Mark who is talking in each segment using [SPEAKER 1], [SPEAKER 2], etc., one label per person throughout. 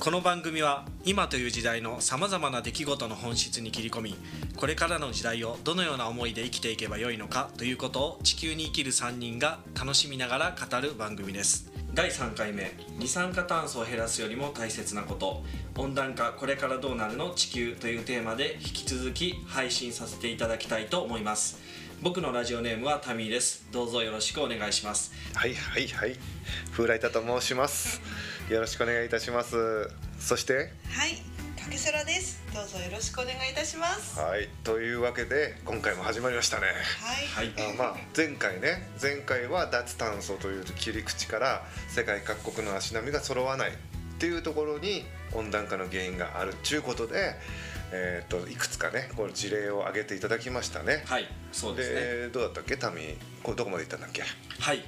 [SPEAKER 1] この番組は今という時代のさまざまな出来事の本質に切り込みこれからの時代をどのような思いで生きていけばよいのかということを地球に生きる3人が楽しみながら語る番組です。第3回目二酸化炭素を減らすよりも大切なこと。温暖化これからどうなるの地球というテーマで引き続き配信させていただきたいと思います。僕のラジオネームはタミーです。どうぞよろしくお願いします。
[SPEAKER 2] はいはいはい。風来太と申します。よろしくお願いいたします。そして？
[SPEAKER 3] はい、かけそらです。どうぞよろしくお願いいたします。は
[SPEAKER 2] はいというわけで今回も始まりましたね。
[SPEAKER 3] い、
[SPEAKER 1] はい。
[SPEAKER 2] あまあ前回ね前回は脱炭素という切り口から世界各国の足並みが揃わないっていうところに温暖化の原因があるっちゅうことで、えー、といくつかねこう事例を挙げていただきましたね。
[SPEAKER 1] はいそうですね。
[SPEAKER 2] でどうだったっけ？タミこれどこまで行ったんだっけ？
[SPEAKER 1] はい。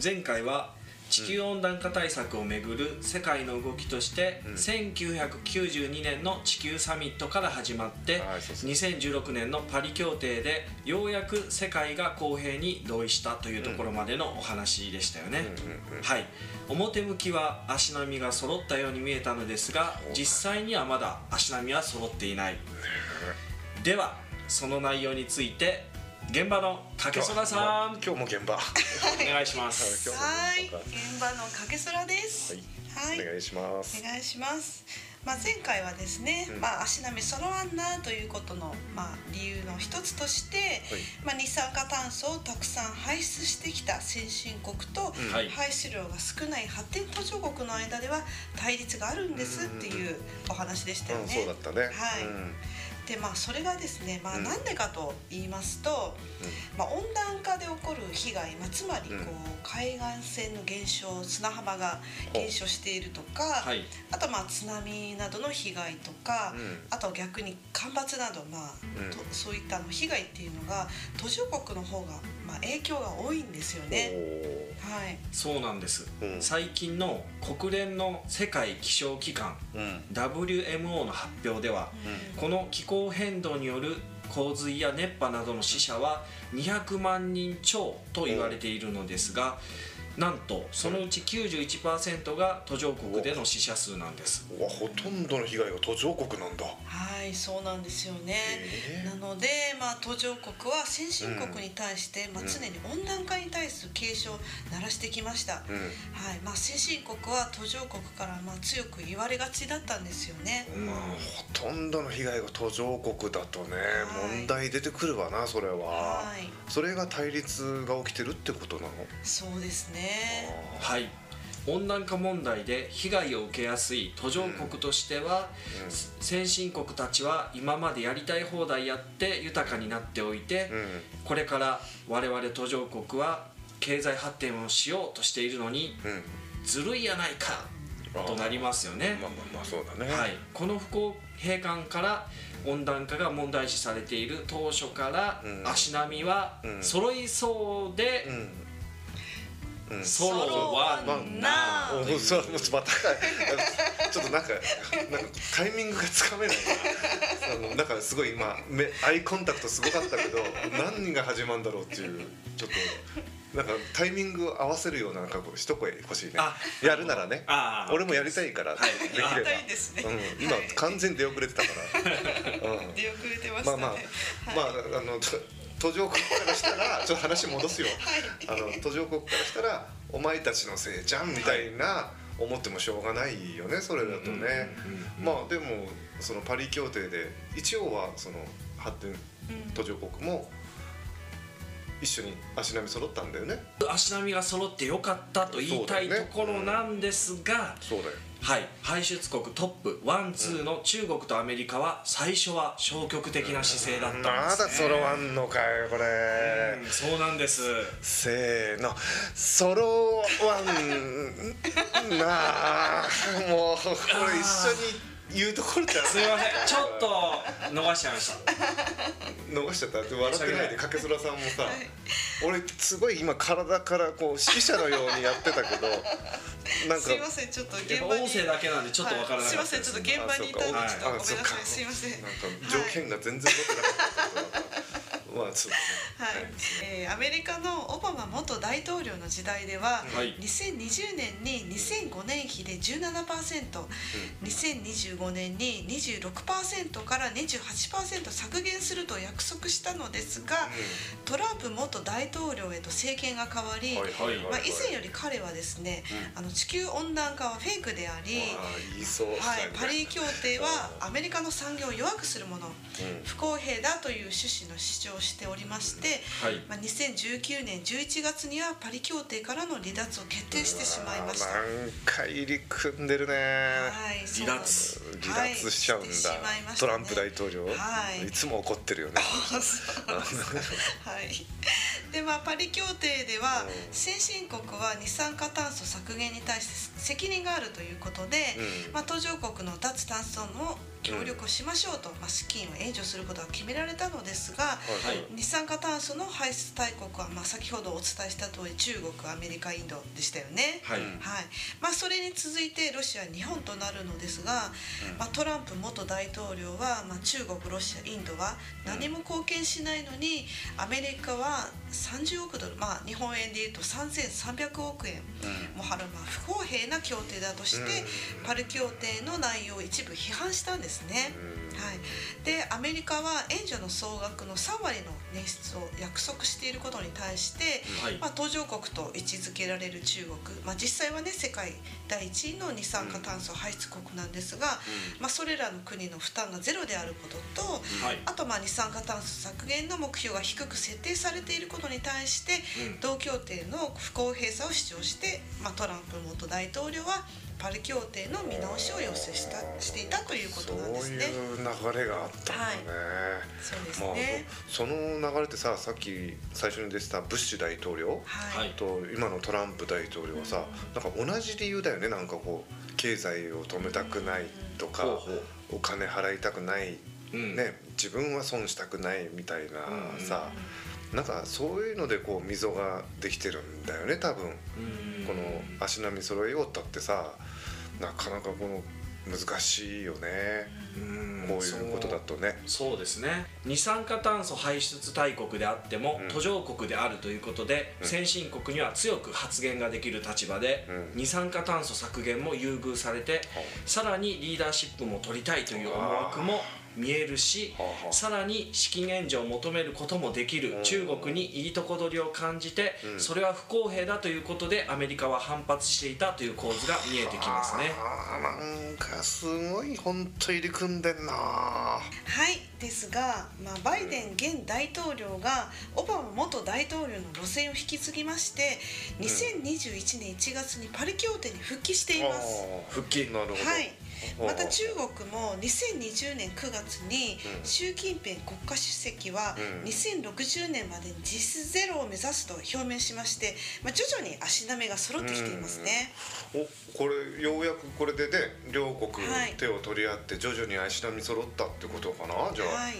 [SPEAKER 1] 前回は地球温暖化対策をめぐる世界の動きとして、
[SPEAKER 2] うん。
[SPEAKER 1] 1992年の地球サミットから始まって
[SPEAKER 2] はいそうそう
[SPEAKER 1] 2016年のパリ協定でようやく世界が公平に同意したというところまでのお話でしたよね、はい。表向きは足並みが揃ったように見えたのですが実際にはまだ足並みは揃っていない。ではその内容について現場の竹空さん。
[SPEAKER 2] 今日も現場。
[SPEAKER 1] お願いします。
[SPEAKER 3] はい、現場のかけそらです。はい、
[SPEAKER 2] お願いします。
[SPEAKER 3] お願いします。まあ、前回はですね、
[SPEAKER 2] うん。
[SPEAKER 3] まあ、足並み揃わんなということの、まあ、理由の一つとして、まあ、二酸化炭素をたくさん排出してきた先進国と、
[SPEAKER 2] うん。
[SPEAKER 1] はい。
[SPEAKER 3] 排出量が少ない発展途上国の間では対立があるんですっていうお話でしたよ
[SPEAKER 2] うん、
[SPEAKER 3] ね。
[SPEAKER 2] そうだったね。
[SPEAKER 3] はい。
[SPEAKER 2] うん
[SPEAKER 3] でまあそれがですね、まあ、
[SPEAKER 2] うん。
[SPEAKER 3] なんでかと言いますと、まあ、温暖化で起こる被害、まあ、つまりこう、
[SPEAKER 2] うん。
[SPEAKER 3] 海岸線の減少砂浜が減少しているとか、
[SPEAKER 1] はい。
[SPEAKER 3] あとまあ津波などの被害とか、
[SPEAKER 2] うん。
[SPEAKER 3] あと逆に干ばつなど、まあそういったあの被害っていうのが途上国の方が、まあ、影響が多いんですよね。はい、
[SPEAKER 1] そうなんです、
[SPEAKER 2] うん。
[SPEAKER 1] 最近の国連の世界気象機関
[SPEAKER 2] うん。
[SPEAKER 1] WMO の発表では
[SPEAKER 3] うん。
[SPEAKER 1] この気候変動による洪水や熱波などの死者は200万人超と言われているのですがなんとそのうち91%が途上国での死者数なんです
[SPEAKER 2] うわほとんどの被害が途上国なんだ。
[SPEAKER 3] はい、そうなんですよね。
[SPEAKER 2] え
[SPEAKER 3] なので、まあ、途上国は先進国に対して、まあ、
[SPEAKER 2] うん
[SPEAKER 3] 常に温暖化に対する警鐘を鳴らしてきました、
[SPEAKER 2] うん
[SPEAKER 3] はいまあ、先進国は途上国からまあ強く言われがちだったんですよね。
[SPEAKER 1] うん
[SPEAKER 2] まあほとんどの被害が途上国だとね、
[SPEAKER 3] はい
[SPEAKER 2] 問題出てくるわなそれは。
[SPEAKER 3] はい
[SPEAKER 2] それが対立が起きてるってことなの？
[SPEAKER 3] そうですね。
[SPEAKER 1] はい。温暖化問題で被害を受けやすい途上国としては、
[SPEAKER 2] う
[SPEAKER 1] 先進国たちは今までやりたい放題やって豊かになっておいて、
[SPEAKER 2] んうん。
[SPEAKER 1] これから我々途上国は経済発展をしようとしているのに
[SPEAKER 2] うん。
[SPEAKER 1] ずるいやないかとなりますよね。
[SPEAKER 2] まあまあまあそうだね。
[SPEAKER 1] はい、この不公平感から温暖化が問題視されている当初から
[SPEAKER 2] うん。
[SPEAKER 1] 足並みは
[SPEAKER 2] うん。
[SPEAKER 1] 揃いそうで
[SPEAKER 2] うん。うん。
[SPEAKER 1] 揃わ
[SPEAKER 3] ま
[SPEAKER 1] ん
[SPEAKER 3] な
[SPEAKER 1] な
[SPEAKER 2] おおそうもうまたちょっとなんかなんかタイミングがつかめないな。そのなんかすごい今目アイコンタクトすごかったけど 何が始まるんだろうっていうちょっとなんかタイミングを合わせるようななんか一声欲しいね。
[SPEAKER 1] あ。
[SPEAKER 2] やるならね俺もやりたいから、
[SPEAKER 1] はい。
[SPEAKER 2] できれば。
[SPEAKER 3] ね。
[SPEAKER 2] うん、今、
[SPEAKER 3] はい
[SPEAKER 2] 完全に出遅れてたから、うん、
[SPEAKER 3] 出遅れてましたね。
[SPEAKER 2] まあまあ、
[SPEAKER 3] はい。
[SPEAKER 2] まああのと途上国からしたらちょっと話戻すよ、あの途上国からしたらお前たちのせいじゃんみたいな思ってもしょうがないよねそれだとね、
[SPEAKER 1] うんうんうんうん。
[SPEAKER 2] まあでもそのパリ協定で一応はその発展
[SPEAKER 3] うん。
[SPEAKER 2] 途上国も一緒に足並み揃ったんだよね。
[SPEAKER 1] 足並みが揃ってよかったと言いたい
[SPEAKER 2] ね
[SPEAKER 1] ころなんですが、
[SPEAKER 2] そうだよ。
[SPEAKER 1] はい、排出国トップワンツーの中国とアメリカは最初は消極的な姿勢だったん
[SPEAKER 2] ま
[SPEAKER 1] です、ね、
[SPEAKER 2] だ揃わんのかよこれ、
[SPEAKER 1] うんそうなんです。
[SPEAKER 2] せーの。揃わんなあ。もうこれ一緒に言うところじゃん
[SPEAKER 1] すいません。ちょっと逃しちゃいました。
[SPEAKER 2] 逃しちゃった。って笑ってないでかけそらさんもさ。俺すごい今体からこう指揮者のようにやってたけどなんか。
[SPEAKER 3] すいませんちょっと現場に。
[SPEAKER 1] 音声だけなんでちょっとわからな
[SPEAKER 3] はい、すい
[SPEAKER 1] かったです。
[SPEAKER 3] ませんちょっと現場にいたんで
[SPEAKER 2] あ
[SPEAKER 3] ちょっとごめんなさいすいません。
[SPEAKER 2] なんか。条件が全然良くなかったまあそうだね。
[SPEAKER 3] はい、えーアメリカのオバマ元大統領の時代では、
[SPEAKER 1] はい。
[SPEAKER 3] 2020年に2005年比で 17%2025 年に26%から28%削減すると約束したのですがトランプ元大統領へと政権が変わり、まあ、以前より彼はですね、あの地球温暖化はフェイクであり、はい、パリ協定は
[SPEAKER 2] うん。
[SPEAKER 3] アメリカの産業を弱くするもの、不公平だという趣旨の主張をしておりまして、
[SPEAKER 1] はい。
[SPEAKER 3] まあ、2019年11月にはパリ協定からの離脱を決定してしまいました。
[SPEAKER 2] なんか入り組んでるね、
[SPEAKER 3] はい、そうなんです。
[SPEAKER 2] 離脱。しちゃうんだ、
[SPEAKER 3] はいね。
[SPEAKER 2] トランプ大統領、
[SPEAKER 3] はい。
[SPEAKER 2] いつも怒ってるよね。
[SPEAKER 3] はい、でまあパリ協定では
[SPEAKER 2] うん。
[SPEAKER 3] 先進国は二酸化炭素削減に対して責任があるということで、
[SPEAKER 2] うん。
[SPEAKER 3] まあ、途上国の脱炭素の協力をしましょうと、まあ、資金を援助することが決められたのですが、
[SPEAKER 2] はい。
[SPEAKER 3] 二酸化炭素の排出大国は、まあ、先ほどお伝えした通り中国アメリカインドでしたよね。
[SPEAKER 1] はい。
[SPEAKER 2] うん
[SPEAKER 3] はい。まあ、それに続いてロシア日本となるのですが、まあ、トランプ元大統領は、まあ、中国ロシアインドは何も貢献しないのにアメリカは30億ドル、まあ、日本円でいうと3300億円。も払う、まあ、不公平な協定だとして、パル協定の内容を一部批判したんですね。はい、でアメリカは援助の総額の3割の捻出を約束していることに対して、
[SPEAKER 1] はい。
[SPEAKER 3] まあ、途上国と位置づけられる中国、まあ、実際はね世界第一位の二酸化炭素排出国なんですが、まあ、それらの国の負担がゼロであることと、
[SPEAKER 1] はい。
[SPEAKER 3] あとまあ二酸化炭素削減の目標が低く設定されていることに対して、
[SPEAKER 1] うん。
[SPEAKER 3] 同協定の不公平さを主張して、まあ、トランプ元大統領はパリ協定の見直しを要請したしていたということなんですね。
[SPEAKER 2] そういう流れがあったんだね、
[SPEAKER 3] そうです
[SPEAKER 2] まあ
[SPEAKER 3] ね、
[SPEAKER 2] その流れってささっき最初に出てたブッシュ大統領
[SPEAKER 3] はい、
[SPEAKER 1] はい
[SPEAKER 2] と今のトランプ大統領はさなんか同じ理由だよね。なんかこう経済を止めたくないとか
[SPEAKER 1] ほうほう。
[SPEAKER 2] お金払いたくない
[SPEAKER 1] うん。
[SPEAKER 2] ね自分は損したくないみたいな
[SPEAKER 1] うん。
[SPEAKER 2] さなんかそういうのでこう溝ができてるんだよね多分。
[SPEAKER 1] うん。
[SPEAKER 2] この足並み揃えようったってさなかなかこの難しいよね。
[SPEAKER 1] うん。
[SPEAKER 2] こういうことだとね。
[SPEAKER 1] そうですね。二酸化炭素排出大国であっても、
[SPEAKER 2] うん。
[SPEAKER 1] 途上国であるということで、
[SPEAKER 2] うん。
[SPEAKER 1] 先進国には強く発言ができる立場で、
[SPEAKER 2] うん。
[SPEAKER 1] 二酸化炭素削減も優遇されて、さらにリーダーシップも取りたいという思惑も見えるしさらに資金援助を求めることもできる。
[SPEAKER 2] うん。
[SPEAKER 1] 中国にいいとこ取りを感じて、
[SPEAKER 2] うん。
[SPEAKER 1] それは不公平だということでアメリカは反発していたという構図が見えてきますね。
[SPEAKER 2] なんかすごい本当入り組んでんな。
[SPEAKER 3] はいですが、まあ、バイデン現大統領がオバマ元大統領の路線を引き継ぎまして2021年1月にパリ協定に復帰しています。
[SPEAKER 2] 復帰。なるほど。
[SPEAKER 3] はいまた中国も2020年9月に
[SPEAKER 2] うん。
[SPEAKER 3] 習近平国家主席は
[SPEAKER 2] うん。
[SPEAKER 3] 2060年までに実質ゼロを目指すと表明しまして、まあ、徐々に足並みが揃ってきていますね。
[SPEAKER 2] おこれようやくこれでね両国
[SPEAKER 3] はい。
[SPEAKER 2] 手を取り合って徐々に足並み揃ったってことかなじゃあ、
[SPEAKER 3] は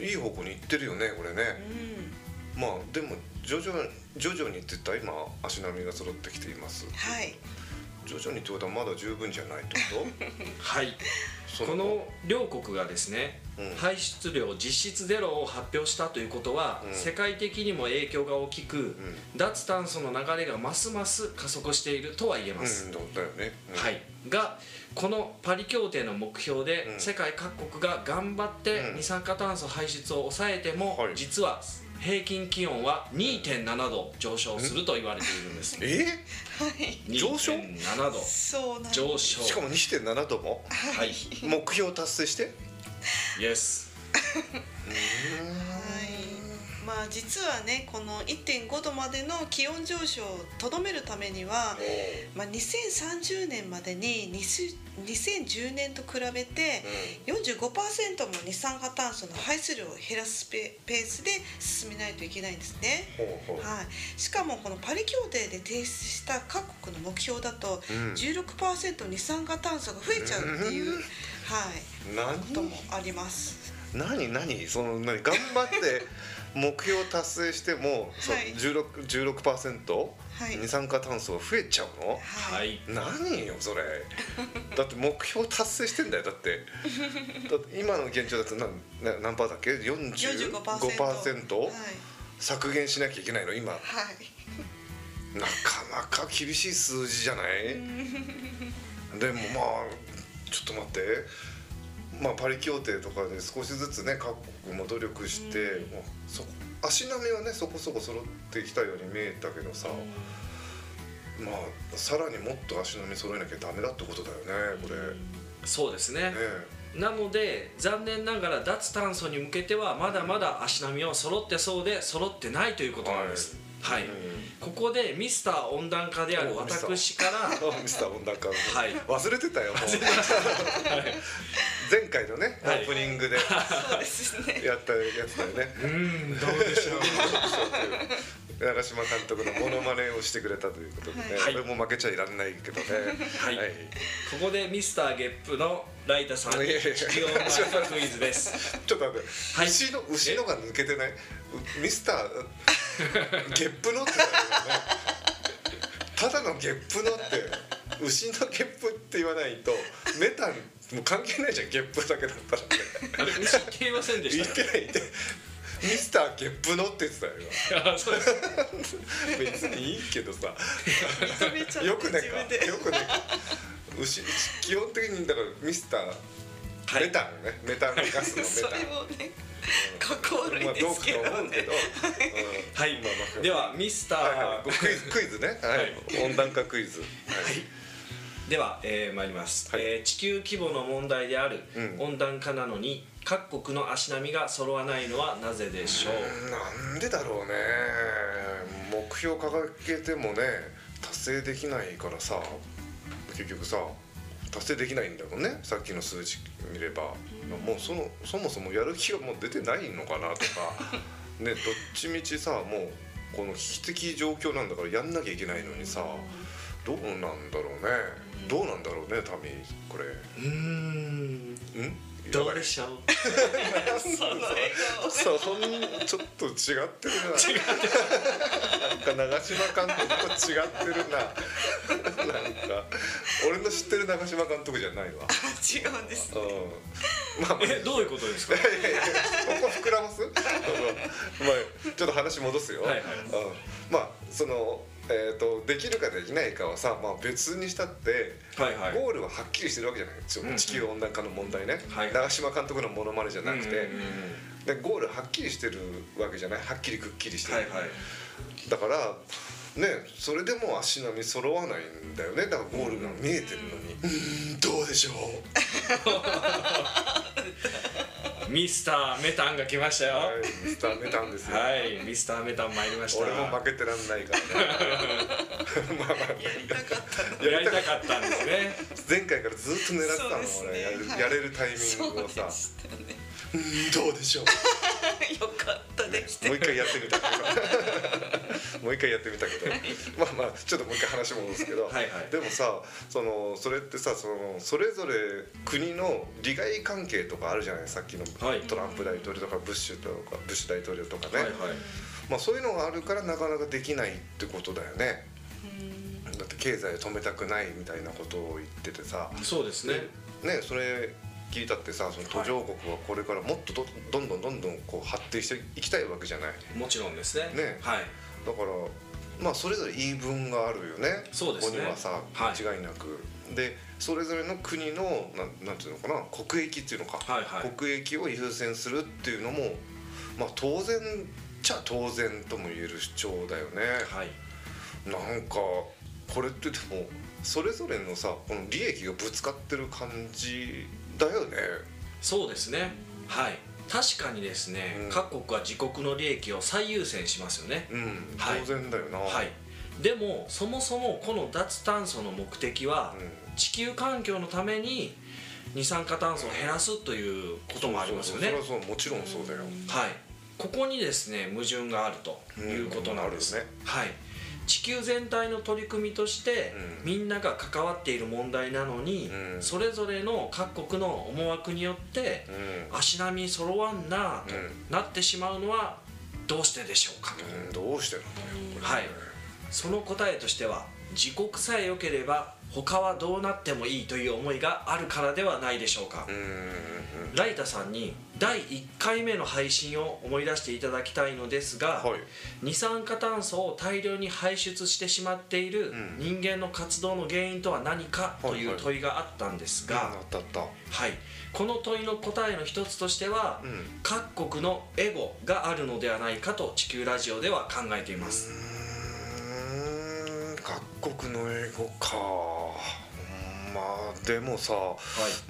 [SPEAKER 3] い、
[SPEAKER 2] い、い方向に行ってるよねこれね。
[SPEAKER 3] うん。
[SPEAKER 2] まあでも徐々に徐々にって言ったら今足並みが揃ってきています。
[SPEAKER 3] はい
[SPEAKER 2] 徐々にってことはまだ十分じゃないってこ
[SPEAKER 1] はい。この両国がですね、
[SPEAKER 2] うん。
[SPEAKER 1] 排出量実質ゼロを発表したということは、
[SPEAKER 2] うん。
[SPEAKER 1] 世界的にも影響が大きく、脱炭素の流れがますます加速しているとは言えます、
[SPEAKER 2] うん。だよね、うん。
[SPEAKER 1] はい、がこのパリ協定の目標で、
[SPEAKER 2] うん。
[SPEAKER 1] 世界各国が頑張って
[SPEAKER 2] うん。
[SPEAKER 1] 二酸化炭素排出を抑えても、
[SPEAKER 2] はい。
[SPEAKER 1] 実は平均気温は2.7度上昇すると言われているんです、
[SPEAKER 2] え？
[SPEAKER 3] はい
[SPEAKER 2] 上昇
[SPEAKER 1] ？2.7度
[SPEAKER 3] そうなんです。
[SPEAKER 1] 上昇。
[SPEAKER 2] しかも2.7度も？
[SPEAKER 1] はい。
[SPEAKER 2] 目標達成して？
[SPEAKER 1] イエス
[SPEAKER 3] はいまあ実はねこの1.5度までの気温上昇をとどめるためには、まあ、2030年までに20 2010年と比べて45%も二酸化炭素の排出量を減らすペペースで進めないといけないんですね。はい、しかもこのパリ協定で提出した各国の目標だと
[SPEAKER 2] うん。
[SPEAKER 3] 16%二酸化炭素が増えちゃうっていう、
[SPEAKER 2] うん。
[SPEAKER 3] はい、
[SPEAKER 2] 何
[SPEAKER 3] こともあります。
[SPEAKER 2] 何何？その何？頑張って目標達成しても、そう
[SPEAKER 3] はい。
[SPEAKER 2] 16, 16%、
[SPEAKER 3] はい。
[SPEAKER 2] 二酸化炭素が増えちゃうの、
[SPEAKER 1] はい。
[SPEAKER 2] 何よそれ。だって目標達成してんだよだって。だって今の現状だと何な何パーだっけ？45%
[SPEAKER 3] 45%はい。
[SPEAKER 2] 削減しなきゃいけないの今。な
[SPEAKER 3] はい。
[SPEAKER 2] かなか厳しい数字じゃない？でもまあちょっと待ってまあパリ協定とかで少しずつね各国も努力して、
[SPEAKER 3] うん。
[SPEAKER 2] もうそ足並みはねそこそこ揃ってきたように見えたけどさ、まあさらにもっと足並み揃えなきゃダメだってことだよねこれ。ね
[SPEAKER 1] そうですね。
[SPEAKER 2] え。
[SPEAKER 1] なので残念ながら脱炭素に向けてはまだまだ足並みは揃ってそうで揃ってないということなんです。はい、
[SPEAKER 2] うん
[SPEAKER 1] ここでミスター温暖化である私から
[SPEAKER 2] あ ミスター温暖化、
[SPEAKER 1] はい。
[SPEAKER 2] 忘れてたよもう。前回のねオ
[SPEAKER 1] はい。
[SPEAKER 2] ープニングで。やったやつだよね。
[SPEAKER 1] うーんどうでしょう。
[SPEAKER 2] 長嶋監督のモノマネをしてくれたということでね、
[SPEAKER 1] はい。
[SPEAKER 2] これも負けちゃいられないけどね。
[SPEAKER 1] はい。ここでミスターゲップのライタさん に
[SPEAKER 2] いやいや。
[SPEAKER 1] 地球温暖化クイズです。
[SPEAKER 2] ちょっと待って、
[SPEAKER 1] はい。
[SPEAKER 2] 牛の牛のが抜けてない？うミスターゲップのってだよね。ただのゲップのって牛のゲップって言わないとメタンもう関係ないじゃんゲップだけだったらね
[SPEAKER 1] あれ牛って言いませんで
[SPEAKER 2] 言
[SPEAKER 1] し
[SPEAKER 2] ったてない言って。ミスターゲップのって言ってたよ。今
[SPEAKER 1] あそうです。
[SPEAKER 2] 別にいいけどさ。
[SPEAKER 3] 認めちゃって
[SPEAKER 2] よくね
[SPEAKER 3] 自分で。
[SPEAKER 2] かよくねか。牛基本的にだからミスター、
[SPEAKER 1] はい。
[SPEAKER 2] メタンね。メタンガスのメ
[SPEAKER 3] それ
[SPEAKER 2] タン
[SPEAKER 3] もねかっこ悪いですけど
[SPEAKER 2] と思うけ
[SPEAKER 3] ね
[SPEAKER 1] はい。ではミスター、
[SPEAKER 2] はいはい、クイズクイズね、はい。
[SPEAKER 1] はい。
[SPEAKER 2] 温暖化クイズ、はい。
[SPEAKER 1] では、えー、参ります、
[SPEAKER 2] はい。
[SPEAKER 1] えー地球規模の問題である
[SPEAKER 2] うん。
[SPEAKER 1] 温暖化なのに各国の足並みが揃わないのはなぜでしょう、
[SPEAKER 2] なんでだろうね。目標掲げてもね達成できないからさ。結局さ達成できないんだろうね。さっきの数字見れば、もうそのそもそもやる気がもう出てないのかなとか。ねどっちみちさもうこの危機的状況なんだからやんなきゃいけないのにさどうなんだろうね。どうなんだろうねタミこれ。
[SPEAKER 1] うーん。
[SPEAKER 2] ん？
[SPEAKER 1] どうでしょ。う
[SPEAKER 3] その笑顔
[SPEAKER 2] そうほんちょっと違ってるな。なんか長嶋監督と違ってるな。なんか俺の知ってる長嶋監督じゃないわ。
[SPEAKER 3] 違うんですね。
[SPEAKER 2] うん。まあまあ
[SPEAKER 1] えどういうことですか？
[SPEAKER 2] いやいやここ膨らます？まあちょっと話戻すよ、
[SPEAKER 1] はいはい。
[SPEAKER 2] うん。まあそのえー、とできるかできないかはさ、まあ、別にしたって、
[SPEAKER 1] はいはい。
[SPEAKER 2] ゴールははっきりしてるわけじゃないちょ
[SPEAKER 1] うんうん。
[SPEAKER 2] 地球温暖化の問題ね、
[SPEAKER 1] はい。
[SPEAKER 2] 長嶋監督のモノマネじゃなくて、でゴールはっきりしてるわけじゃない？はっきりくっきりしてる、
[SPEAKER 1] はいはい。
[SPEAKER 2] だからねそれでも足並み揃わないんだよね。だからゴールが見えてるのに。うん。どうでしょう？
[SPEAKER 1] ミスターメタンが来ましたよ。
[SPEAKER 2] はいミスターメタンですよ、
[SPEAKER 1] はい、ミスターメタン参りました。
[SPEAKER 2] 俺も負けてらんないからね。まあまあ
[SPEAKER 3] やりたかったの
[SPEAKER 1] やりたかったんですね。
[SPEAKER 2] 前回からずっと狙ってたの
[SPEAKER 3] そうですね。
[SPEAKER 2] 俺やる
[SPEAKER 3] はい。
[SPEAKER 2] やれるタイミングをさ。
[SPEAKER 3] そうでしたね。
[SPEAKER 2] うんどうでしょう。
[SPEAKER 3] よかったできて。
[SPEAKER 2] もう一回やってみたけどもう一回やってみたけどまあまあちょっともう一回話戻すけど、
[SPEAKER 1] はいはい。
[SPEAKER 2] でもさそのそれってさそのそれぞれ国の利害関係とかあるじゃない？さっきの
[SPEAKER 1] はい。
[SPEAKER 2] トランプ大統領とかブッシュとかブッシュ大統領とかね、
[SPEAKER 1] はいはい。
[SPEAKER 2] まあ、そういうのがあるからなかなかできないってことだよね。
[SPEAKER 3] うん。
[SPEAKER 2] だって経済を止めたくないみたいなことを言っててさ。
[SPEAKER 1] そうですね。
[SPEAKER 2] ねそれ聞いたってさその途上国はこれからもっとどどんどんどんどんこう発展していきたいわけじゃない。
[SPEAKER 1] もちろんですね。
[SPEAKER 2] ね。
[SPEAKER 1] はい
[SPEAKER 2] だからまあそれぞれ言い分があるよね。
[SPEAKER 1] そうですね。
[SPEAKER 2] ここにはさ
[SPEAKER 1] はい。
[SPEAKER 2] 間違いなく、でそれぞれの国のなんなんていうのかな国益っていうのか、
[SPEAKER 1] はいはい。
[SPEAKER 2] 国益を優先するっていうのもまあ当然じゃ当然とも言える主張だよね、
[SPEAKER 1] はい。
[SPEAKER 2] なんかこれってでもそれぞれのさこの利益がぶつかってる感じだよね。
[SPEAKER 1] そうですね。はい確かにですね、
[SPEAKER 2] うん。
[SPEAKER 1] 各国は自国の利益を最優先しますよね。
[SPEAKER 2] うん
[SPEAKER 1] はい。
[SPEAKER 2] 当然だよな。
[SPEAKER 1] はい。でもそもそもこの脱炭素の目的は
[SPEAKER 2] うん。
[SPEAKER 1] 地球環境のために二酸化炭素を減らすということもありますよね。
[SPEAKER 2] そうそれはそうもちろんそうだよ。
[SPEAKER 1] はい。ここにですね矛盾があるということなんです、
[SPEAKER 2] ね。
[SPEAKER 1] はい地球全体の取り組みとして、
[SPEAKER 2] うん。
[SPEAKER 1] みんなが関わっている問題なのに、
[SPEAKER 2] うん。
[SPEAKER 1] それぞれの各国の思惑によって
[SPEAKER 2] うん。
[SPEAKER 1] 足並み揃わんなと
[SPEAKER 2] うん。
[SPEAKER 1] なってしまうのはどうしてでしょうかと、
[SPEAKER 2] うんどうしてなんだよ
[SPEAKER 1] はい。その答えとしては自国さえ良ければ他はどうなってもいいという思いがあるからではないでしょうか。
[SPEAKER 2] う、ん。
[SPEAKER 1] ライタさんに第1回目の配信を思い出していただきたいのですが、
[SPEAKER 2] はい。
[SPEAKER 1] 二酸化炭素を大量に排出してしまっている
[SPEAKER 2] うん。
[SPEAKER 1] 人間の活動の原因とは何かという問いがあったんですが、この問いの答えの一つとしては、
[SPEAKER 2] うん。
[SPEAKER 1] 各国のエゴがあるのではないかと地球ラジオでは考えています、
[SPEAKER 2] 国の英語か。うんまあでもさ、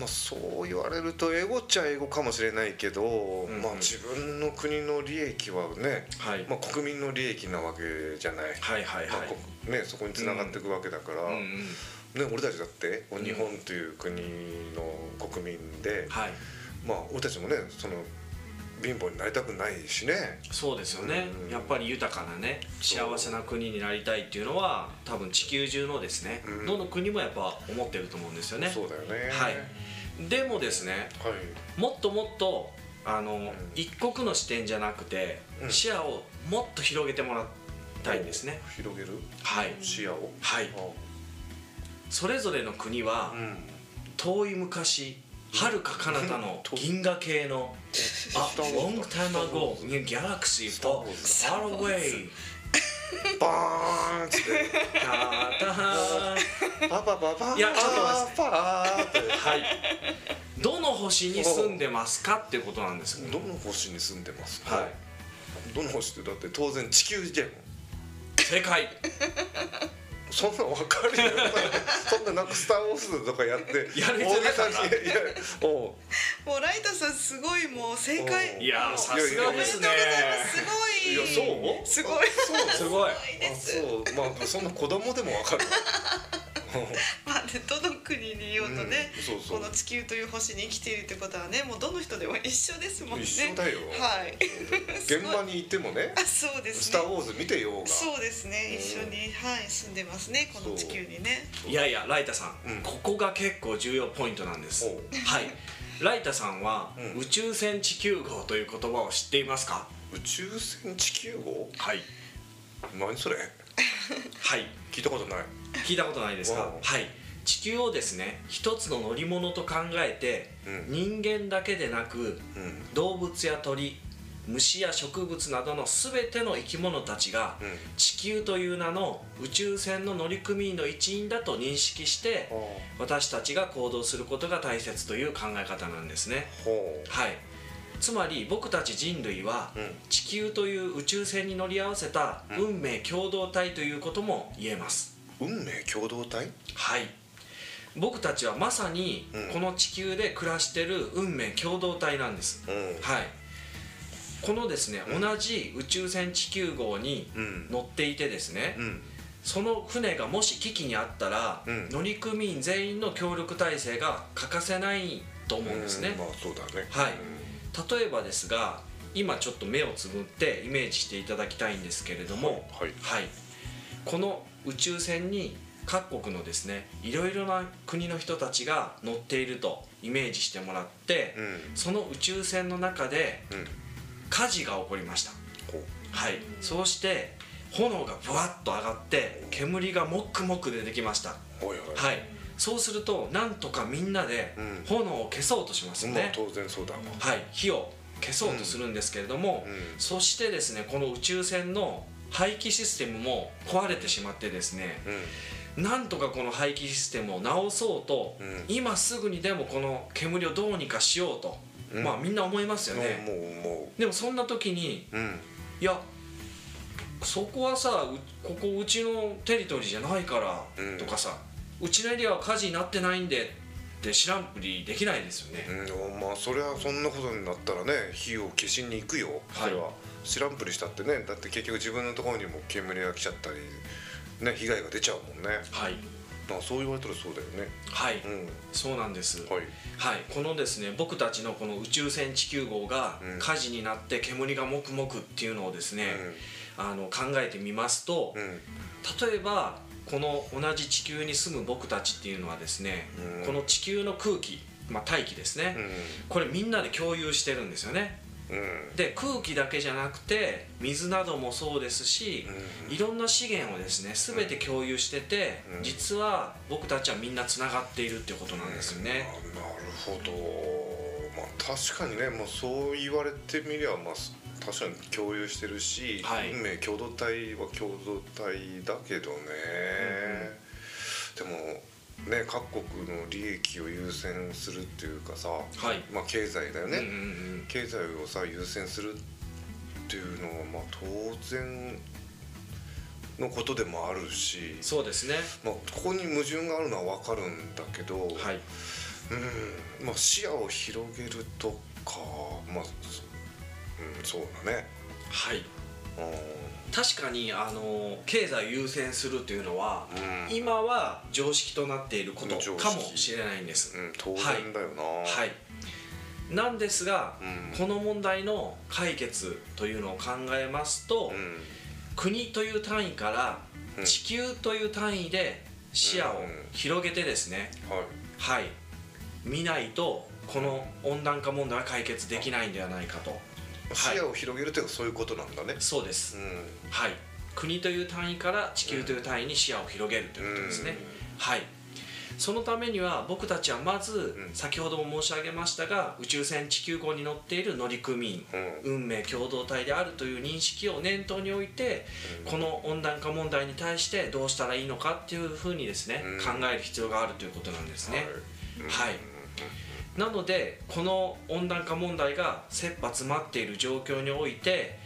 [SPEAKER 2] まあ、そう言われると英語っちゃ英語かもしれないけど、
[SPEAKER 1] んうん。
[SPEAKER 2] まあ、自分の国の利益はね、
[SPEAKER 1] はい。
[SPEAKER 2] まあ、国民の利益なわけじゃない、
[SPEAKER 1] はいはい
[SPEAKER 2] まあ
[SPEAKER 1] はい、
[SPEAKER 2] こね、そこにつながっていくわけだから、
[SPEAKER 1] うんうん
[SPEAKER 2] ね、俺たちだって日本という国の国民で、
[SPEAKER 1] はい。
[SPEAKER 2] まあ、俺たちもねその貧乏になりたくないしね。
[SPEAKER 1] そうですよね、
[SPEAKER 2] うん。
[SPEAKER 1] やっぱり豊かなね幸せな国になりたいっていうのは多分地球中のですね、
[SPEAKER 2] うん。
[SPEAKER 1] どの国もやっぱ思ってると思うんですよね。
[SPEAKER 2] そうだよね。
[SPEAKER 1] はい。でもですね
[SPEAKER 2] はい。
[SPEAKER 1] もっともっとあの、一国の視点じゃなくて、
[SPEAKER 2] うん。
[SPEAKER 1] 視野をもっと広げてもらいたいんですね。
[SPEAKER 2] 広げる？
[SPEAKER 1] はい。
[SPEAKER 2] 視野を？
[SPEAKER 1] はい。
[SPEAKER 2] あ。
[SPEAKER 1] それぞれの国は
[SPEAKER 2] うん。
[SPEAKER 1] 遠い昔はるか彼方の銀河系のあ ago in a galaxy far far away
[SPEAKER 2] バーンっつって
[SPEAKER 1] たた
[SPEAKER 2] パパパパ
[SPEAKER 1] いやちょっと待って。
[SPEAKER 2] パーって。
[SPEAKER 1] はい。どの星に住んでますかっていうことなんですけど。
[SPEAKER 2] どの星に住んでますか、
[SPEAKER 1] はい。
[SPEAKER 2] どの星ってだって当然地球じゃん。
[SPEAKER 1] 正解
[SPEAKER 2] そんなん分かるよそんななんか「スター・ウォーズ」とかやって
[SPEAKER 1] やる
[SPEAKER 3] もうライタさんすごいもう正解。
[SPEAKER 2] お
[SPEAKER 1] いやさすがですね。
[SPEAKER 3] おめでとうございます。すごい。
[SPEAKER 2] いやそう？
[SPEAKER 3] すごい。
[SPEAKER 2] そう？
[SPEAKER 1] すごい。
[SPEAKER 2] そう。まあそんな子供でも分かる
[SPEAKER 3] どの国にいようとね、
[SPEAKER 2] うんそうそう。
[SPEAKER 3] この地球という星に生きているってことはねもうどの人でも一緒ですもんね。
[SPEAKER 2] 一緒だよ。
[SPEAKER 3] はい。
[SPEAKER 2] 現場に行ってもね
[SPEAKER 3] あそうで「すね。
[SPEAKER 2] スター・ウォーズ」見てようが。
[SPEAKER 3] そうですね。
[SPEAKER 2] うん。
[SPEAKER 3] 一緒にはい住んでますねこの地球にね。
[SPEAKER 1] いやいやライタさん、
[SPEAKER 2] うん。
[SPEAKER 1] ここが結構重要ポイントなんです。はい。ライタさんは、
[SPEAKER 2] うん。
[SPEAKER 1] 宇宙船地球号という言葉を知っていますか？
[SPEAKER 2] 宇宙船地球号？
[SPEAKER 1] はい。
[SPEAKER 2] 何それ？
[SPEAKER 1] はい。
[SPEAKER 2] 聞いたことない。
[SPEAKER 1] 聞いたことないですか？
[SPEAKER 2] うん
[SPEAKER 1] はい地球をですね一つの乗り物と考えて、
[SPEAKER 2] うん。
[SPEAKER 1] 人間だけでなく
[SPEAKER 2] うん。
[SPEAKER 1] 動物や鳥虫や植物などの全ての生き物たちが、
[SPEAKER 2] うん。
[SPEAKER 1] 地球という名の宇宙船の乗組員の一員だと認識して私たちが行動することが大切という考え方なんですね。
[SPEAKER 2] ほ
[SPEAKER 1] はい。つまり僕たち人類は、地球という宇宙船に乗り合わせた運命共同体ということも言えます。
[SPEAKER 2] 運命共同体？
[SPEAKER 1] はい僕たちはまさに
[SPEAKER 2] うん。
[SPEAKER 1] この地球で暮らしてる運命共同体なんです、
[SPEAKER 2] うん。
[SPEAKER 1] はい。このですね、
[SPEAKER 2] うん。
[SPEAKER 1] 同じ宇宙船地球号に
[SPEAKER 2] うん。
[SPEAKER 1] 乗っていてですね、
[SPEAKER 2] うん。
[SPEAKER 1] その船がもし危機にあったら、
[SPEAKER 2] うん。
[SPEAKER 1] 乗組員全員の協力体制が欠かせないと思うんですね、
[SPEAKER 2] まあそうだね。
[SPEAKER 1] はい。例えばですが今ちょっと目をつぶってイメージしていただきたいんですけれども、
[SPEAKER 2] はい。
[SPEAKER 1] はい、この宇宙船に各国のですねいろいろな国の人たちが乗っているとイメージしてもらって、
[SPEAKER 2] うん。
[SPEAKER 1] その宇宙船の中で
[SPEAKER 2] うん。
[SPEAKER 1] 火事が起こりました。
[SPEAKER 2] ほう。
[SPEAKER 1] はい。そうして炎がぶわっと上がって煙がもくもく出てきました。
[SPEAKER 2] ほいほい。
[SPEAKER 1] はい。そうするとなんとかみんなで
[SPEAKER 2] うん。
[SPEAKER 1] 炎を消そうとしますよね、
[SPEAKER 2] まあ当然そうだわ。
[SPEAKER 1] はい。火を消そうとするんですけれども、
[SPEAKER 2] うん。
[SPEAKER 1] そしてですねこの宇宙船の排気システムも壊れてしまってですね
[SPEAKER 2] うん
[SPEAKER 1] なんとかこの排気システムを直そうと、
[SPEAKER 2] うん。
[SPEAKER 1] 今すぐにでもこの煙をどうにかしようと、
[SPEAKER 2] うん。
[SPEAKER 1] まあみんな思いますよね、
[SPEAKER 2] もうも
[SPEAKER 1] でもそんな時にいやそこはさうここうちのテリトリーじゃないから
[SPEAKER 2] うん。
[SPEAKER 1] とかさ、うちのエリアは火事になってないんでって知らんぷりできないですよね、
[SPEAKER 2] うん、まあそれはそんなことになったらね火を消しに行くよそれは、知らんぷりしたってねだって結局自分のところにも煙が来ちゃったりね被害が出ちゃうもんね。
[SPEAKER 1] はい。
[SPEAKER 2] まあそう言われたらそうだよね。
[SPEAKER 1] はい、
[SPEAKER 2] うん。
[SPEAKER 1] そうなんです。
[SPEAKER 2] はい。
[SPEAKER 1] はい、このですね僕たちのこの宇宙船地球号が
[SPEAKER 2] うん。
[SPEAKER 1] 火事になって煙がもくもくっていうのをですね、あの考えてみますと、
[SPEAKER 2] うんうん。
[SPEAKER 1] 例えばこの同じ地球に住む僕たちっていうのはですね、
[SPEAKER 2] うん。
[SPEAKER 1] この地球の空気、まあ、大気ですね、
[SPEAKER 2] うん。
[SPEAKER 1] これみんなで共有してるんですよね
[SPEAKER 2] うん
[SPEAKER 1] で空気だけじゃなくて水などもそうですし、
[SPEAKER 2] うん。
[SPEAKER 1] いろんな資源をですね全て共有してて、
[SPEAKER 2] うん。
[SPEAKER 1] 実は僕たちはみんなつながっているっていうことなんですよね。
[SPEAKER 2] あなるほど。まあ確かにねもうそう言われてみりゃまあ確かに共有してるし、
[SPEAKER 1] はい。
[SPEAKER 2] 運命共同体は共同体だけどね、でもね各国の利益を優先するっていうかさ、
[SPEAKER 1] はい
[SPEAKER 2] まあ経済だよね、
[SPEAKER 1] うんうんうん
[SPEAKER 2] 経済をさ優先するっていうのはまあ当然のことでもあるし、
[SPEAKER 1] そうですね。
[SPEAKER 2] まあ、ここに矛盾があるのは分かるんだけど、
[SPEAKER 1] はい。
[SPEAKER 2] うんまあ、視野を広げるとかまあ、そうん、そうだね
[SPEAKER 1] はい。
[SPEAKER 2] う
[SPEAKER 1] 確かにあの経済を優先するというのは、
[SPEAKER 2] ん、うん。
[SPEAKER 1] 今は常識となっていることかもしれないんです。
[SPEAKER 2] うん、当然だよな。
[SPEAKER 1] はい。なんですが、
[SPEAKER 2] うん。
[SPEAKER 1] この問題の解決というのを考えますと、
[SPEAKER 2] うん。
[SPEAKER 1] 国という単位から
[SPEAKER 2] うん。
[SPEAKER 1] 地球という単位で視野を広げてですね、
[SPEAKER 2] はい。
[SPEAKER 1] はい、見ないとこの温暖化問題は解決できないんではないかと、はい
[SPEAKER 2] 視野を広げるというのはそういうことなんだね。
[SPEAKER 1] そうです、
[SPEAKER 2] うん。
[SPEAKER 1] はい、国という単位から地球という単位に視野を広げるということですね、はい。そのためには僕たちはまず
[SPEAKER 2] うん。
[SPEAKER 1] 先ほども申し上げましたが宇宙船地球号に乗っている乗組員
[SPEAKER 2] うん。
[SPEAKER 1] 運命共同体であるという認識を念頭に置いてこの温暖化問題に対してどうしたらいいのかっていうふうにですね
[SPEAKER 2] うん。
[SPEAKER 1] 考える必要があるということなんですね。
[SPEAKER 2] はい。
[SPEAKER 1] はいなのでこの温暖化問題が切羽詰まっている状況において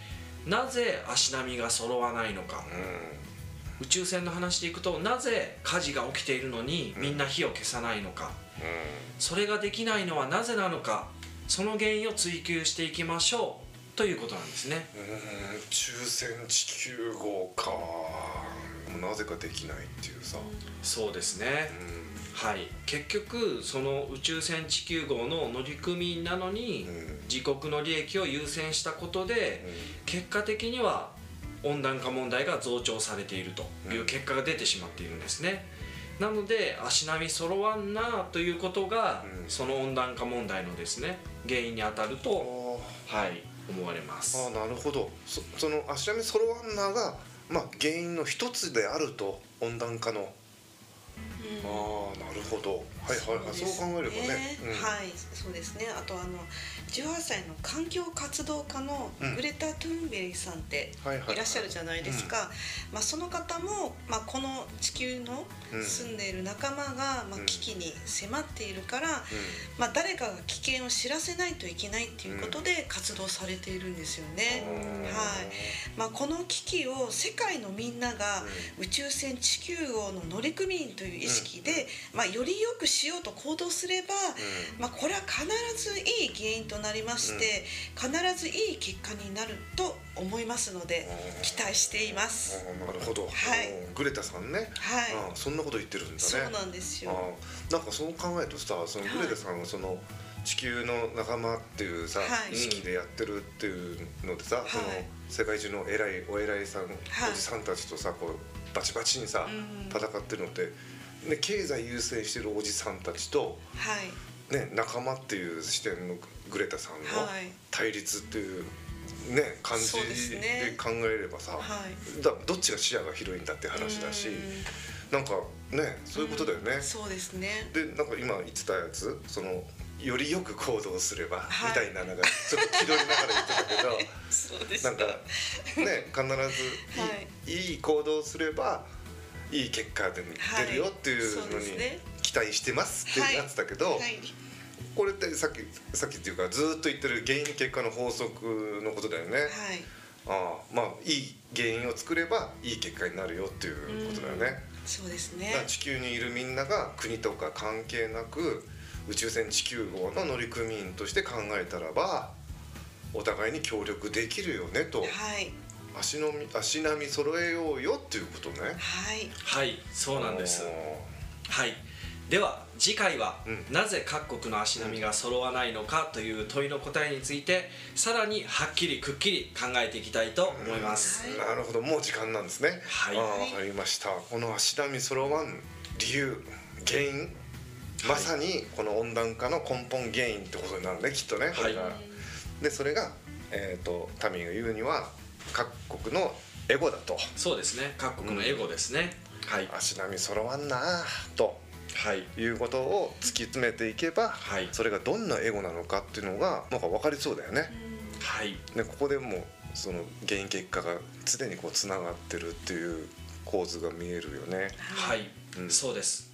[SPEAKER 1] なぜ足並みが揃わないのか。宇宙船の話でいくとなぜ火事が起きているのにみんな火を消さないのか。それができないのはなぜなのか。その原因を追求していきましょう。ということなんですね。
[SPEAKER 2] うん。うん宇宙船地球号か。なぜかできないっていうさ。
[SPEAKER 1] そうですね。
[SPEAKER 2] う
[SPEAKER 1] はい。結局その宇宙船地球号の乗組員なのに自国の利益を優先したことで結果的には温暖化問題が増長されているという結果が出てしまっているんですね。なので足並み揃わんなということが、
[SPEAKER 2] うん。
[SPEAKER 1] その温暖化問題のですね原因に当たる
[SPEAKER 2] あ
[SPEAKER 1] と、
[SPEAKER 2] ー。
[SPEAKER 1] はい、思われます。
[SPEAKER 2] あーなるほど。そその足並み揃わんなが、まあ、原因の一つであると温暖化の、ああなるほど。はいはいはいそう,、考えればね、うん。
[SPEAKER 3] はいそうですね。あとあの18歳の環境活動家の
[SPEAKER 2] うん。
[SPEAKER 3] グレタ・トゥーンベリさんって
[SPEAKER 2] はい
[SPEAKER 3] らっしゃるじゃないですか、まあ、その方も、まあ、この地球の
[SPEAKER 2] うん。
[SPEAKER 3] 住んでいる仲間が、まあ
[SPEAKER 2] うん、
[SPEAKER 3] 危機に迫っているから、まあ、誰かが危険を知らせないといけないっていうことで活動されているんですよね。
[SPEAKER 2] うん
[SPEAKER 3] はい。まあ、この危機を世界のみんなが宇宙船地球号の乗組員という意識で、まあ、より良くしようと行動すれば、まあ、これは必ずいい原因となりまして、必ずいい結果になると思いますので
[SPEAKER 2] うん。
[SPEAKER 3] 期待しています。
[SPEAKER 2] なるほど、
[SPEAKER 3] はい。
[SPEAKER 2] うん。グレタさんね、
[SPEAKER 3] はい。
[SPEAKER 2] あーそんなこと言ってるんだね。
[SPEAKER 3] そうなんですよ。
[SPEAKER 2] なんかそう考えるとさそのグレタさんはその地球の仲間っていうさ、
[SPEAKER 3] はい。
[SPEAKER 2] 意識でやってるっていうのでさ、
[SPEAKER 3] はい。
[SPEAKER 2] その世界中の偉いお偉いさん、
[SPEAKER 3] はい。
[SPEAKER 2] おじさんたちとさこうバチバチにさ、
[SPEAKER 3] うん。
[SPEAKER 2] 戦ってるのって、ね、経済優先してるおじさんたちと、
[SPEAKER 3] はい。
[SPEAKER 2] ね、仲間っていう視点のグレタさんの
[SPEAKER 3] はい。
[SPEAKER 2] 対立っていう、ね、感じ
[SPEAKER 3] で
[SPEAKER 2] 考えればさ、
[SPEAKER 3] はい。
[SPEAKER 2] だどっちが視野が広いんだって話だし
[SPEAKER 3] うん。
[SPEAKER 2] なんかねそういうことだよね。
[SPEAKER 3] そうですね。
[SPEAKER 2] でなんか今言ってたやつそのよりよく行動すれば、
[SPEAKER 3] はい。
[SPEAKER 2] みたいななんかちょっと気取りながら言ってたけど
[SPEAKER 3] そうです
[SPEAKER 2] なんかね必ずいい,、い、い行動すればいい結果で
[SPEAKER 3] はい
[SPEAKER 2] 出るよっていうのに期待してますって
[SPEAKER 3] はい
[SPEAKER 2] なってたけど、
[SPEAKER 3] はい
[SPEAKER 2] これってさっきさっきっていうかずーっと言ってる原因結果の法則のことだよね。
[SPEAKER 3] はい
[SPEAKER 2] ああまあいい原因を作ればいい結果になるよっていうことだよね。
[SPEAKER 3] そうですね。
[SPEAKER 2] 地球にいるみんなが国とか関係なく宇宙船地球号の乗組員として考えたらばお互いに協力できるよねと
[SPEAKER 3] はい
[SPEAKER 2] 足のみ足並み揃えようよっていうことね。
[SPEAKER 3] はい。
[SPEAKER 1] はいそうなんです。
[SPEAKER 2] あ
[SPEAKER 1] はい。では次回は、
[SPEAKER 2] うん。
[SPEAKER 1] なぜ各国の足並みが揃わないのかという問いの答えについてさらにはっきりくっきり考えていきたいと思います、
[SPEAKER 3] はい。
[SPEAKER 2] ーなるほどもう時間なんですね。
[SPEAKER 1] はい。
[SPEAKER 2] わかりました。この足並み揃わん理由原因まさにこの温暖化の根本原因ってことになるねきっとね。
[SPEAKER 1] はい。
[SPEAKER 2] でそれが、えー、とタミーが言うには各国のエゴだと。
[SPEAKER 1] そうですね。各国のエゴですね、はい。
[SPEAKER 2] 足並み揃わんなと。
[SPEAKER 1] はい。
[SPEAKER 2] いうことを突き詰めていけば、
[SPEAKER 1] はい。
[SPEAKER 2] それがどんなエゴなのかっていうのがなんか分かりそうだよね。
[SPEAKER 1] はい。
[SPEAKER 2] でここでもうその原因結果が常にこうつながってるっていう構図が見えるよね。
[SPEAKER 1] はい、
[SPEAKER 2] うん。
[SPEAKER 1] そうです。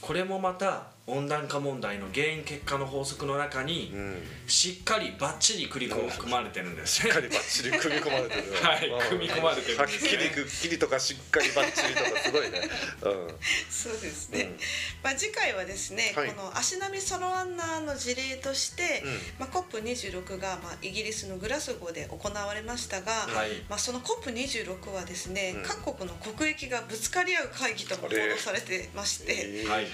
[SPEAKER 1] これもまた温暖化問題の原因結果の法則の中に
[SPEAKER 2] うん。
[SPEAKER 1] しっかりバッチリ組み込まれてるんです。ね
[SPEAKER 2] しっかりバッチリ組み込まれてる。
[SPEAKER 1] はい
[SPEAKER 2] うん。
[SPEAKER 1] 組み込まれてるん
[SPEAKER 2] はっ
[SPEAKER 1] ですね。
[SPEAKER 2] きりくっきりとかしっかりバッチリとかすごいね。
[SPEAKER 3] そうですね、
[SPEAKER 2] うん。
[SPEAKER 3] まあ、次回はですね、
[SPEAKER 2] はい。
[SPEAKER 3] この足並みソロワンナーの事例として、
[SPEAKER 2] うん。
[SPEAKER 3] まあ、COP26 が、まあ、イギリスのグラスゴーで行われましたが、
[SPEAKER 1] はい。
[SPEAKER 3] まあ、その COP26 はですね、
[SPEAKER 2] うん。
[SPEAKER 3] 各国の国益がぶつかり合う会議とも報道されてまして。
[SPEAKER 2] えー。
[SPEAKER 1] はい。
[SPEAKER 3] はい。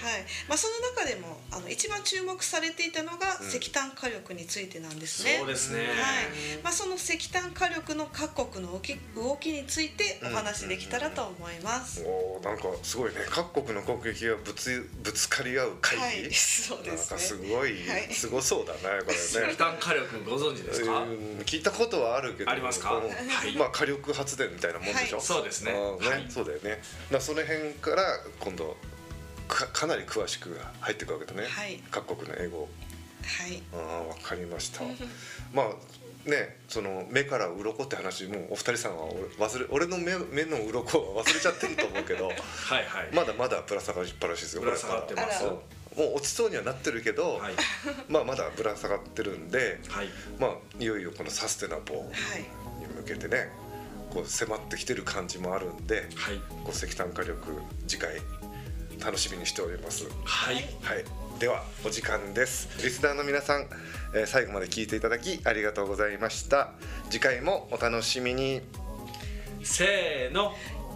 [SPEAKER 3] まあ、その中でもあの一番注目されていたのが
[SPEAKER 2] うん。
[SPEAKER 3] 石炭火力についてなんですね。
[SPEAKER 1] そうですね、
[SPEAKER 3] はい。まあ、その石炭火力の各国の動き動きについてお話できたらと思います。
[SPEAKER 2] おーなんかすごいね。各国の国益がぶつぶつかり合う会議、
[SPEAKER 3] はい、そうで
[SPEAKER 2] なんかす
[SPEAKER 3] すね。
[SPEAKER 2] ごい、
[SPEAKER 3] はい。
[SPEAKER 2] すごそうだねこれ
[SPEAKER 1] 石
[SPEAKER 2] ね。
[SPEAKER 1] 炭火力ご存知ですか、
[SPEAKER 2] うん聞いたことはあるけど。
[SPEAKER 1] ありますか？
[SPEAKER 2] うん。
[SPEAKER 1] はい。
[SPEAKER 2] まあ火力発電みたいなもんでしょ、
[SPEAKER 3] はい。
[SPEAKER 1] そうですね。
[SPEAKER 2] ね。
[SPEAKER 1] はい。
[SPEAKER 2] そうだよね。だからその辺から今度かかなり詳しく入っていくわけだね、
[SPEAKER 3] はい。
[SPEAKER 2] 各国の英語。
[SPEAKER 3] はい。
[SPEAKER 2] ああ分かりました。まあねその目から鱗って話もうお二人さんは俺忘れ俺の目目の鱗は忘れちゃってると思うけど
[SPEAKER 1] はいはい。
[SPEAKER 2] まだまだぶら下がりっぱなしですよ
[SPEAKER 1] ぶら下がってます。
[SPEAKER 2] もう落ちそうにはなってるけど、
[SPEAKER 1] はい。
[SPEAKER 2] まあまだぶら下がってるんで
[SPEAKER 1] はい。
[SPEAKER 2] まあいよいよこのサステナボー
[SPEAKER 3] はい。
[SPEAKER 2] に向けてねこう迫ってきてる感じもあるんで
[SPEAKER 1] はい。
[SPEAKER 2] こう石炭火力次回楽しみにしております。
[SPEAKER 1] はい
[SPEAKER 2] はい、ではお時間です。リスナーの皆さん、えー最後まで聞いていただきありがとうございました。次回もお楽しみに。
[SPEAKER 1] せーの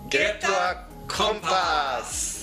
[SPEAKER 2] ゲットアコンパス。